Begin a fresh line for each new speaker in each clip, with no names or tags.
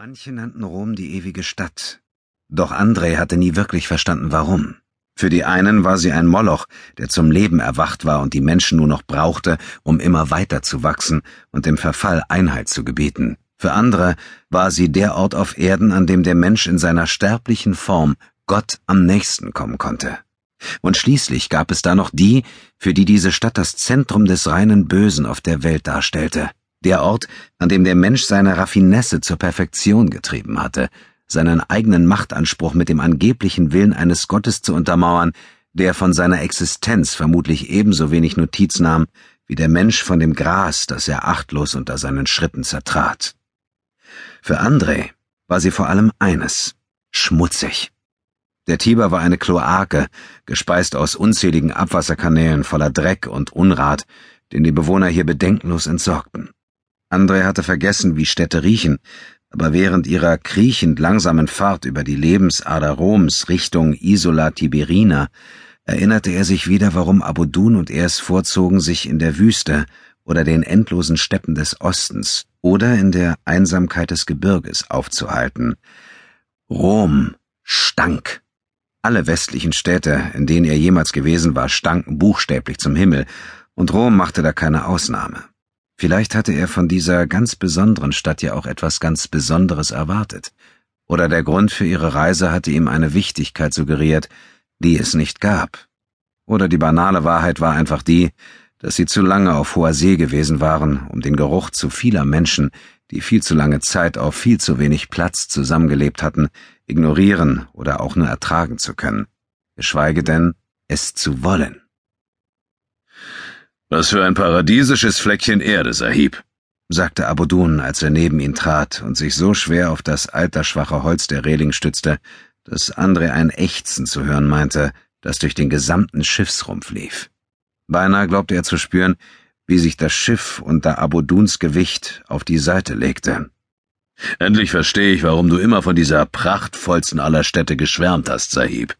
Manche nannten Rom die ewige Stadt. Doch André hatte nie wirklich verstanden, warum. Für die einen war sie ein Moloch, der zum Leben erwacht war und die Menschen nur noch brauchte, um immer weiter zu wachsen und dem Verfall Einhalt zu gebieten. Für andere war sie der Ort auf Erden, an dem der Mensch in seiner sterblichen Form Gott am nächsten kommen konnte. Und schließlich gab es da noch die, für die diese Stadt das Zentrum des reinen Bösen auf der Welt darstellte der Ort, an dem der Mensch seine Raffinesse zur Perfektion getrieben hatte, seinen eigenen Machtanspruch mit dem angeblichen Willen eines Gottes zu untermauern, der von seiner Existenz vermutlich ebenso wenig Notiz nahm, wie der Mensch von dem Gras, das er achtlos unter seinen Schritten zertrat. Für André war sie vor allem eines, schmutzig. Der Tiber war eine Kloake, gespeist aus unzähligen Abwasserkanälen voller Dreck und Unrat, den die Bewohner hier bedenkenlos entsorgten. André hatte vergessen, wie Städte riechen, aber während ihrer kriechend langsamen Fahrt über die Lebensader Roms Richtung Isola Tiberina erinnerte er sich wieder, warum Abudun und er es vorzogen, sich in der Wüste oder den endlosen Steppen des Ostens oder in der Einsamkeit des Gebirges aufzuhalten. Rom stank. Alle westlichen Städte, in denen er jemals gewesen war, stanken buchstäblich zum Himmel, und Rom machte da keine Ausnahme. Vielleicht hatte er von dieser ganz besonderen Stadt ja auch etwas ganz Besonderes erwartet. Oder der Grund für ihre Reise hatte ihm eine Wichtigkeit suggeriert, die es nicht gab. Oder die banale Wahrheit war einfach die, dass sie zu lange auf hoher See gewesen waren, um den Geruch zu vieler Menschen, die viel zu lange Zeit auf viel zu wenig Platz zusammengelebt hatten, ignorieren oder auch nur ertragen zu können, geschweige denn es zu wollen.
Was für ein paradiesisches Fleckchen Erde, Sahib, sagte Abudun, als er neben ihn trat und sich so schwer auf das altersschwache Holz der Reling stützte, dass André ein Ächzen zu hören meinte, das durch den gesamten Schiffsrumpf lief. Beinahe glaubte er zu spüren, wie sich das Schiff unter Abuduns Gewicht auf die Seite legte. Endlich verstehe ich, warum du immer von dieser prachtvollsten aller Städte geschwärmt hast, Sahib.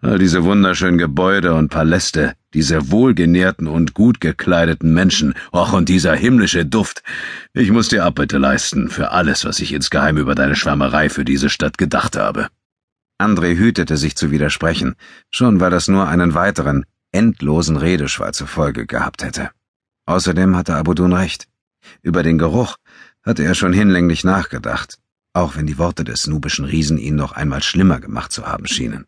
All diese wunderschönen Gebäude und Paläste, diese wohlgenährten und gut gekleideten Menschen, och und dieser himmlische Duft. Ich muss dir Abbitte leisten für alles, was ich insgeheim über deine Schwärmerei für diese Stadt gedacht habe.
André hütete sich zu widersprechen, schon weil das nur einen weiteren, endlosen Redeschwall zur Folge gehabt hätte. Außerdem hatte Abudun recht. Über den Geruch hatte er schon hinlänglich nachgedacht, auch wenn die Worte des nubischen Riesen ihn noch einmal schlimmer gemacht zu haben schienen.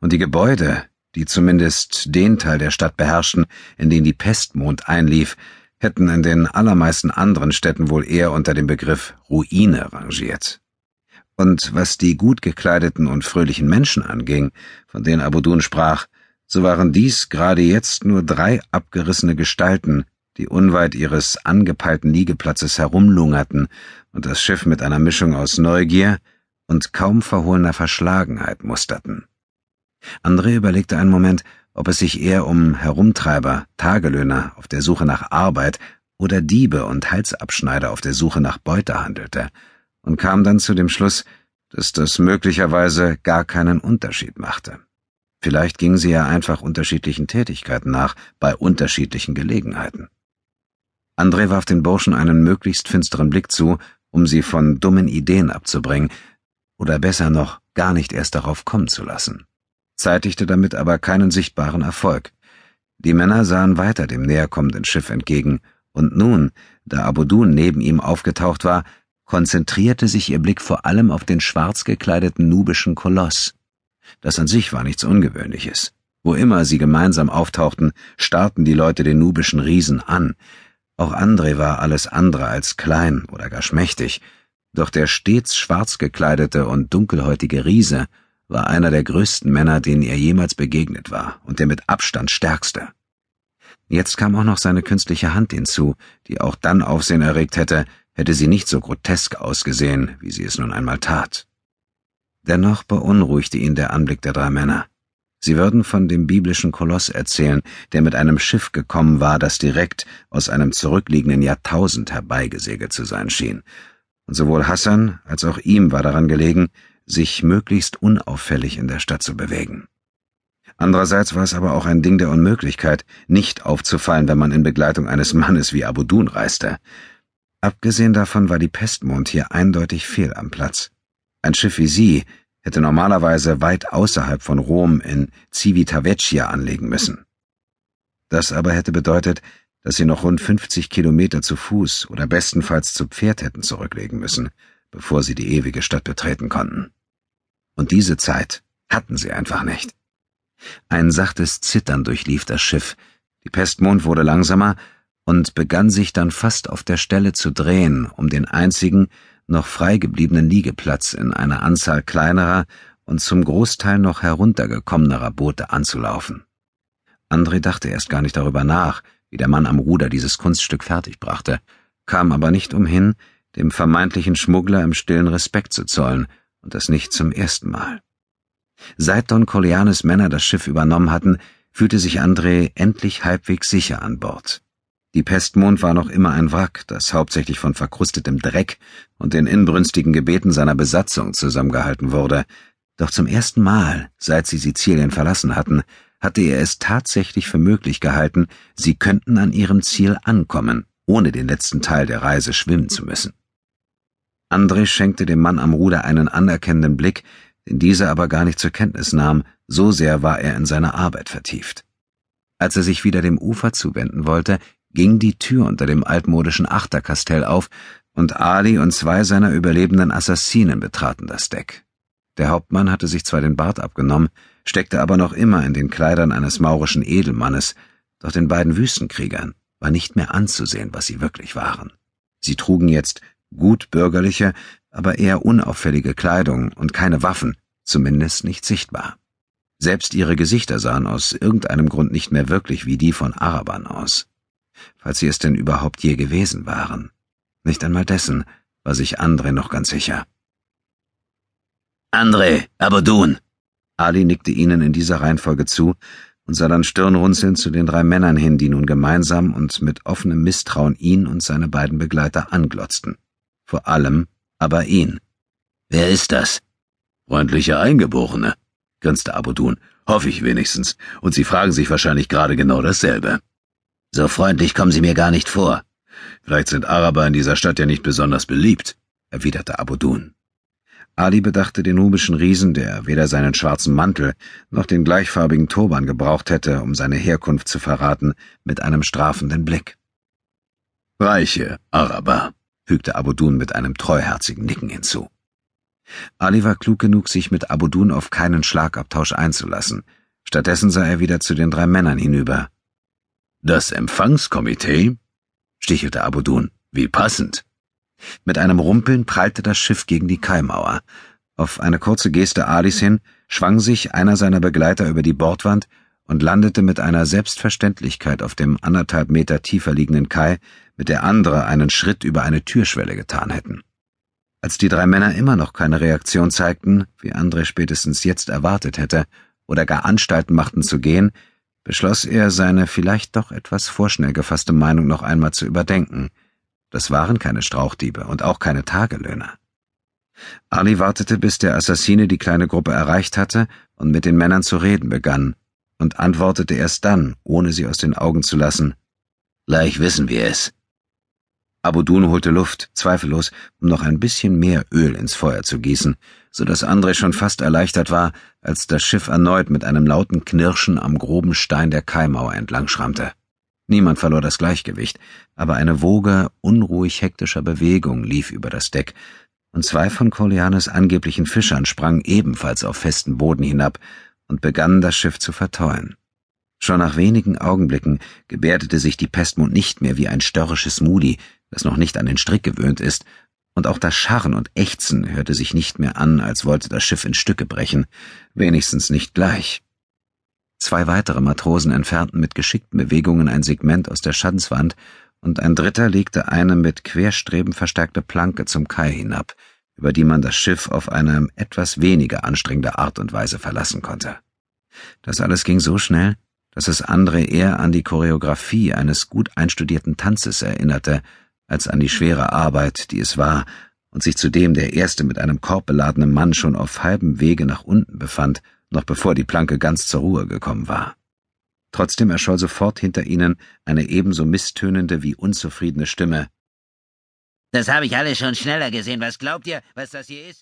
Und die Gebäude, die zumindest den Teil der Stadt beherrschten, in den die Pestmond einlief, hätten in den allermeisten anderen Städten wohl eher unter dem Begriff Ruine rangiert. Und was die gut gekleideten und fröhlichen Menschen anging, von denen Abudun sprach, so waren dies gerade jetzt nur drei abgerissene Gestalten, die unweit ihres angepeilten Liegeplatzes herumlungerten und das Schiff mit einer Mischung aus Neugier und kaum verhohlener Verschlagenheit musterten. André überlegte einen Moment, ob es sich eher um Herumtreiber, Tagelöhner auf der Suche nach Arbeit oder Diebe und Halsabschneider auf der Suche nach Beute handelte, und kam dann zu dem Schluss, dass das möglicherweise gar keinen Unterschied machte. Vielleicht gingen sie ja einfach unterschiedlichen Tätigkeiten nach bei unterschiedlichen Gelegenheiten. André warf den Burschen einen möglichst finsteren Blick zu, um sie von dummen Ideen abzubringen, oder besser noch, gar nicht erst darauf kommen zu lassen. Zeitigte damit aber keinen sichtbaren Erfolg. Die Männer sahen weiter dem näherkommenden Schiff entgegen, und nun, da Abudun neben ihm aufgetaucht war, konzentrierte sich ihr Blick vor allem auf den schwarz gekleideten nubischen Koloss. Das an sich war nichts Ungewöhnliches. Wo immer sie gemeinsam auftauchten, starrten die Leute den nubischen Riesen an, auch André war alles andere als klein oder gar schmächtig, doch der stets schwarz gekleidete und dunkelhäutige Riese war einer der größten Männer, denen er jemals begegnet war, und der mit Abstand stärkste. Jetzt kam auch noch seine künstliche Hand hinzu, die auch dann Aufsehen erregt hätte, hätte sie nicht so grotesk ausgesehen, wie sie es nun einmal tat. Dennoch beunruhigte ihn der Anblick der drei Männer. Sie würden von dem biblischen Koloss erzählen, der mit einem Schiff gekommen war, das direkt aus einem zurückliegenden Jahrtausend herbeigesegelt zu sein schien. Und sowohl Hassan als auch ihm war daran gelegen, sich möglichst unauffällig in der Stadt zu bewegen. Andererseits war es aber auch ein Ding der Unmöglichkeit, nicht aufzufallen, wenn man in Begleitung eines Mannes wie Abudun reiste. Abgesehen davon war die Pestmond hier eindeutig fehl am Platz. Ein Schiff wie sie hätte normalerweise weit außerhalb von Rom in Civitavecchia anlegen müssen. Das aber hätte bedeutet, dass sie noch rund 50 Kilometer zu Fuß oder bestenfalls zu Pferd hätten zurücklegen müssen, bevor sie die ewige Stadt betreten konnten. Und diese Zeit hatten sie einfach nicht. Ein sachtes Zittern durchlief das Schiff, die Pestmond wurde langsamer und begann sich dann fast auf der Stelle zu drehen, um den einzigen, noch frei gebliebenen Liegeplatz in einer Anzahl kleinerer und zum Großteil noch heruntergekommenerer Boote anzulaufen. André dachte erst gar nicht darüber nach, wie der Mann am Ruder dieses Kunststück fertigbrachte, kam aber nicht umhin, dem vermeintlichen Schmuggler im stillen Respekt zu zollen, und das nicht zum ersten Mal. Seit Don Corleanes Männer das Schiff übernommen hatten, fühlte sich André endlich halbwegs sicher an Bord. Die Pestmond war noch immer ein Wrack, das hauptsächlich von verkrustetem Dreck und den inbrünstigen Gebeten seiner Besatzung zusammengehalten wurde, doch zum ersten Mal, seit sie Sizilien verlassen hatten, hatte er es tatsächlich für möglich gehalten, sie könnten an ihrem Ziel ankommen, ohne den letzten Teil der Reise schwimmen zu müssen. André schenkte dem Mann am Ruder einen anerkennenden Blick, den dieser aber gar nicht zur Kenntnis nahm, so sehr war er in seine Arbeit vertieft. Als er sich wieder dem Ufer zuwenden wollte, ging die Tür unter dem altmodischen Achterkastell auf, und Ali und zwei seiner überlebenden Assassinen betraten das Deck. Der Hauptmann hatte sich zwar den Bart abgenommen, steckte aber noch immer in den Kleidern eines maurischen Edelmannes, doch den beiden Wüstenkriegern war nicht mehr anzusehen, was sie wirklich waren. Sie trugen jetzt gut bürgerliche, aber eher unauffällige Kleidung und keine Waffen, zumindest nicht sichtbar. Selbst ihre Gesichter sahen aus irgendeinem Grund nicht mehr wirklich wie die von Arabern aus falls sie es denn überhaupt je gewesen waren. Nicht einmal dessen war sich André noch ganz sicher.
André, Abodun!
Ali nickte ihnen in dieser Reihenfolge zu und sah dann stirnrunzelnd zu den drei Männern hin, die nun gemeinsam und mit offenem Misstrauen ihn und seine beiden Begleiter anglotzten. Vor allem aber ihn.
Wer ist das?
Freundliche Eingeborene, grinste Abodun. Hoffe ich wenigstens. Und Sie fragen sich wahrscheinlich gerade genau dasselbe.
So freundlich kommen Sie mir gar nicht vor.
Vielleicht sind Araber in dieser Stadt ja nicht besonders beliebt, erwiderte Abudun.
Ali bedachte den nubischen Riesen, der weder seinen schwarzen Mantel noch den gleichfarbigen Turban gebraucht hätte, um seine Herkunft zu verraten, mit einem strafenden Blick.
Reiche Araber,
fügte Abudun mit einem treuherzigen Nicken hinzu. Ali war klug genug, sich mit Abudun auf keinen Schlagabtausch einzulassen. Stattdessen sah er wieder zu den drei Männern hinüber.
Das Empfangskomitee? stichelte Abudun. Wie passend.
Mit einem Rumpeln prallte das Schiff gegen die Kaimauer. Auf eine kurze Geste Alis hin schwang sich einer seiner Begleiter über die Bordwand und landete mit einer Selbstverständlichkeit auf dem anderthalb Meter tiefer liegenden Kai, mit der andere einen Schritt über eine Türschwelle getan hätten. Als die drei Männer immer noch keine Reaktion zeigten, wie André spätestens jetzt erwartet hätte, oder gar Anstalten machten zu gehen, beschloss er, seine vielleicht doch etwas vorschnell gefasste Meinung noch einmal zu überdenken. Das waren keine Strauchdiebe und auch keine Tagelöhner. Ali wartete, bis der Assassine die kleine Gruppe erreicht hatte und mit den Männern zu reden begann, und antwortete erst dann, ohne sie aus den Augen zu lassen.
Gleich wissen wir es.
Abudun holte Luft, zweifellos, um noch ein bisschen mehr Öl ins Feuer zu gießen, so dass André schon fast erleichtert war, als das Schiff erneut mit einem lauten Knirschen am groben Stein der Kaimauer entlang schrammte. Niemand verlor das Gleichgewicht, aber eine Woge unruhig hektischer Bewegung lief über das Deck, und zwei von Corleanes angeblichen Fischern sprangen ebenfalls auf festen Boden hinab und begannen das Schiff zu verteuern. Schon nach wenigen Augenblicken gebärdete sich die Pestmond nicht mehr wie ein störrisches Mudi, das noch nicht an den Strick gewöhnt ist, und auch das Scharren und Ächzen hörte sich nicht mehr an, als wollte das Schiff in Stücke brechen, wenigstens nicht gleich. Zwei weitere Matrosen entfernten mit geschickten Bewegungen ein Segment aus der Schanzwand, und ein dritter legte eine mit Querstreben verstärkte Planke zum Kai hinab, über die man das Schiff auf eine etwas weniger anstrengende Art und Weise verlassen konnte. Das alles ging so schnell, dass es André eher an die Choreografie eines gut einstudierten Tanzes erinnerte, als an die schwere Arbeit, die es war, und sich zudem der erste mit einem Korb beladene Mann schon auf halbem Wege nach unten befand, noch bevor die Planke ganz zur Ruhe gekommen war. Trotzdem erscholl sofort hinter ihnen eine ebenso misstönende wie unzufriedene Stimme.
Das habe ich alles schon schneller gesehen. Was glaubt ihr, was das hier ist?